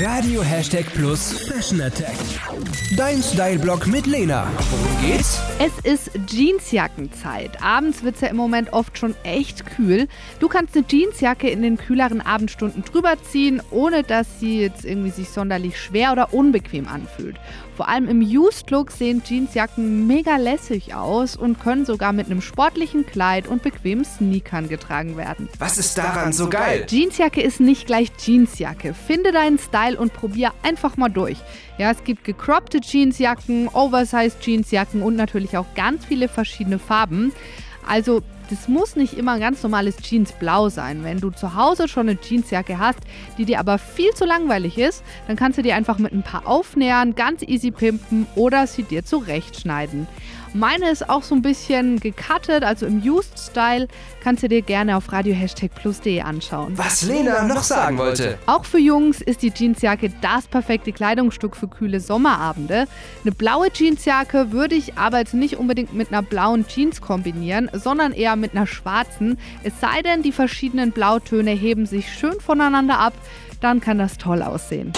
Radio Hashtag Plus Fashion Attack. Dein Style-Blog mit Lena. Worum geht's? Es ist Jeansjackenzeit. Abends wird es ja im Moment oft schon echt kühl. Du kannst eine Jeansjacke in den kühleren Abendstunden drüber ziehen, ohne dass sie jetzt irgendwie sich sonderlich schwer oder unbequem anfühlt. Vor allem im Used-Look sehen Jeansjacken mega lässig aus und können sogar mit einem sportlichen Kleid und bequemen Sneakern getragen werden. Was ist daran so geil? Jeansjacke ist nicht gleich Jeansjacke. Finde deinen Style und probier einfach mal durch. Ja, es gibt gecroppte Jeansjacken, Oversized Jeansjacken und natürlich auch ganz viele verschiedene Farben. Also das muss nicht immer ein ganz normales Jeansblau sein. Wenn du zu Hause schon eine Jeansjacke hast, die dir aber viel zu langweilig ist, dann kannst du die einfach mit ein paar Aufnähern ganz easy pimpen oder sie dir zurechtschneiden. Meine ist auch so ein bisschen gecuttet, also im Used-Style. Kannst du dir gerne auf radio-plus.de anschauen. Was Lena noch sagen wollte. Auch für Jungs ist die Jeansjacke das perfekte Kleidungsstück für kühle Sommerabende. Eine blaue Jeansjacke würde ich aber jetzt nicht unbedingt mit einer blauen Jeans kombinieren, sondern eher mit einer schwarzen. Es sei denn, die verschiedenen Blautöne heben sich schön voneinander ab, dann kann das toll aussehen.